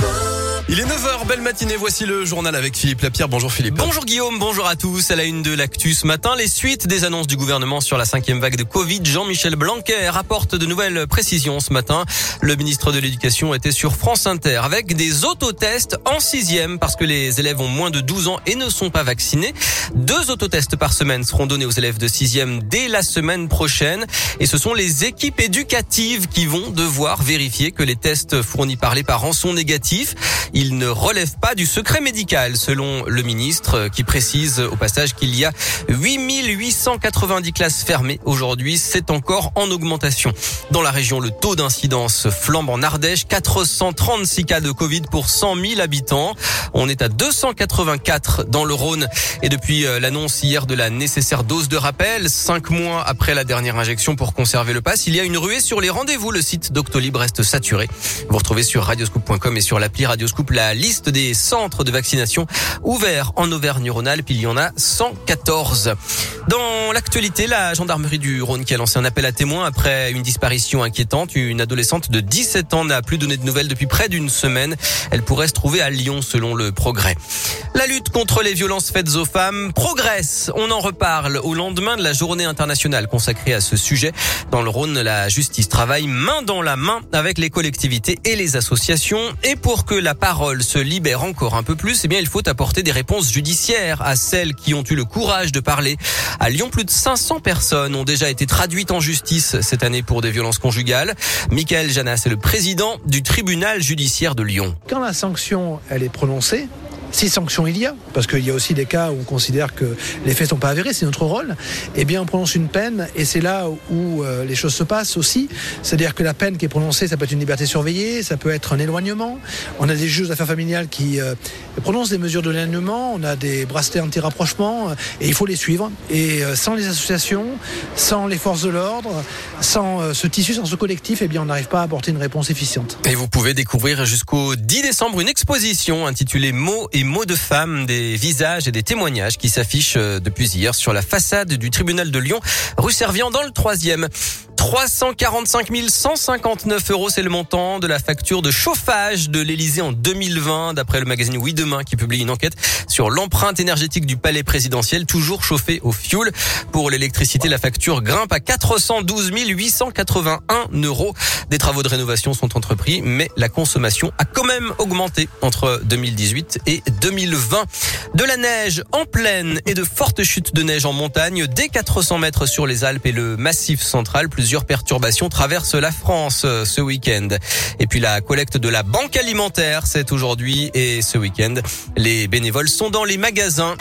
school. Il est 9h, belle matinée, voici le journal avec Philippe Lapierre. Bonjour Philippe. Bonjour Guillaume, bonjour à tous. À la une de l'actu ce matin, les suites des annonces du gouvernement sur la cinquième vague de Covid, Jean-Michel Blanquer rapporte de nouvelles précisions ce matin. Le ministre de l'Éducation était sur France Inter avec des autotests en sixième parce que les élèves ont moins de 12 ans et ne sont pas vaccinés. Deux autotests par semaine seront donnés aux élèves de sixième dès la semaine prochaine et ce sont les équipes éducatives qui vont devoir vérifier que les tests fournis par les parents sont négatifs. Ne relève pas du secret médical, selon le ministre, qui précise au passage qu'il y a 8890 classes fermées aujourd'hui. C'est encore en augmentation. Dans la région, le taux d'incidence flambe en Ardèche. 436 cas de Covid pour 100 000 habitants. On est à 284 dans le Rhône. Et depuis euh, l'annonce hier de la nécessaire dose de rappel, cinq mois après la dernière injection pour conserver le pass, il y a une ruée sur les rendez-vous. Le site Doctolib reste saturé. Vous retrouvez sur radioscoop.com et sur l'appli Radioscoop la liste des centres de vaccination ouverts en Auvergne-Rhône-Alpes. Il y en a 114. Dans l'actualité, la gendarmerie du Rhône qui a lancé un appel à témoins après une disparition inquiétante. Une adolescente de 17 ans n'a plus donné de nouvelles depuis près d'une semaine. Elle pourrait se trouver à Lyon selon le progrès. La lutte contre les violences faites aux femmes progresse. On en reparle au lendemain de la journée internationale consacrée à ce sujet. Dans le Rhône, la justice travaille main dans la main avec les collectivités et les associations. Et pour que la parole se libère encore un peu plus, eh bien, il faut apporter des réponses judiciaires à celles qui ont eu le courage de parler. À Lyon, plus de 500 personnes ont déjà été traduites en justice cette année pour des violences conjugales. Michael Janas est le président du tribunal judiciaire de Lyon. Quand la sanction, elle est prononcée, si sanction il y a, parce qu'il y a aussi des cas où on considère que les faits sont pas avérés, c'est notre rôle, eh bien on prononce une peine et c'est là où euh, les choses se passent aussi. C'est-à-dire que la peine qui est prononcée, ça peut être une liberté surveillée, ça peut être un éloignement. On a des juges d'affaires familiales qui euh, prononcent des mesures de l'éloignement, on a des bracelets anti-rapprochement euh, et il faut les suivre. Et sans les associations, sans les forces de l'ordre, sans ce tissu, sans ce collectif, eh bien on n'arrive pas à apporter une réponse efficiente. Et vous pouvez découvrir jusqu'au 10 décembre une exposition intitulée Mots et mots de femmes, des visages et des témoignages qui s'affichent euh, depuis hier sur la façade du tribunal de Lyon, rue Servian dans le troisième. 345 159 euros, c'est le montant de la facture de chauffage de l'Elysée en 2020, d'après le magazine Oui Demain qui publie une enquête sur l'empreinte énergétique du palais présidentiel, toujours chauffé au fioul. Pour l'électricité, la facture grimpe à 412 881 euros. Des travaux de rénovation sont entrepris, mais la consommation a quand même augmenté entre 2018 et 2020. De la neige en plaine et de fortes chutes de neige en montagne, dès 400 mètres sur les Alpes et le massif central, plusieurs perturbations traversent la France euh, ce week-end. Et puis la collecte de la banque alimentaire, c'est aujourd'hui et ce week-end. Les bénévoles sont dans les magasins.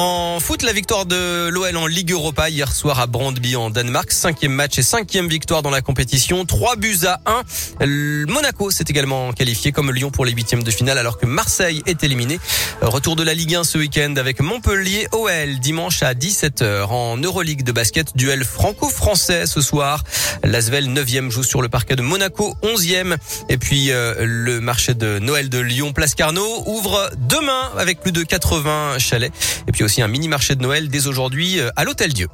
En foot, la victoire de l'OL en Ligue Europa hier soir à Brandby en Danemark. Cinquième match et cinquième victoire dans la compétition. Trois buts à 1. Monaco s'est également qualifié comme Lyon pour les huitièmes de finale alors que Marseille est éliminé. Retour de la Ligue 1 ce week-end avec Montpellier OL dimanche à 17h. En Euroleague de basket, duel franco-français ce soir. L'Asvel 9e joue sur le parquet de Monaco 11e. Et puis euh, le marché de Noël de Lyon Place Carnot ouvre demain avec plus de 80 chalets. Aussi un mini marché de Noël dès aujourd'hui euh, à l'Hôtel Dieu.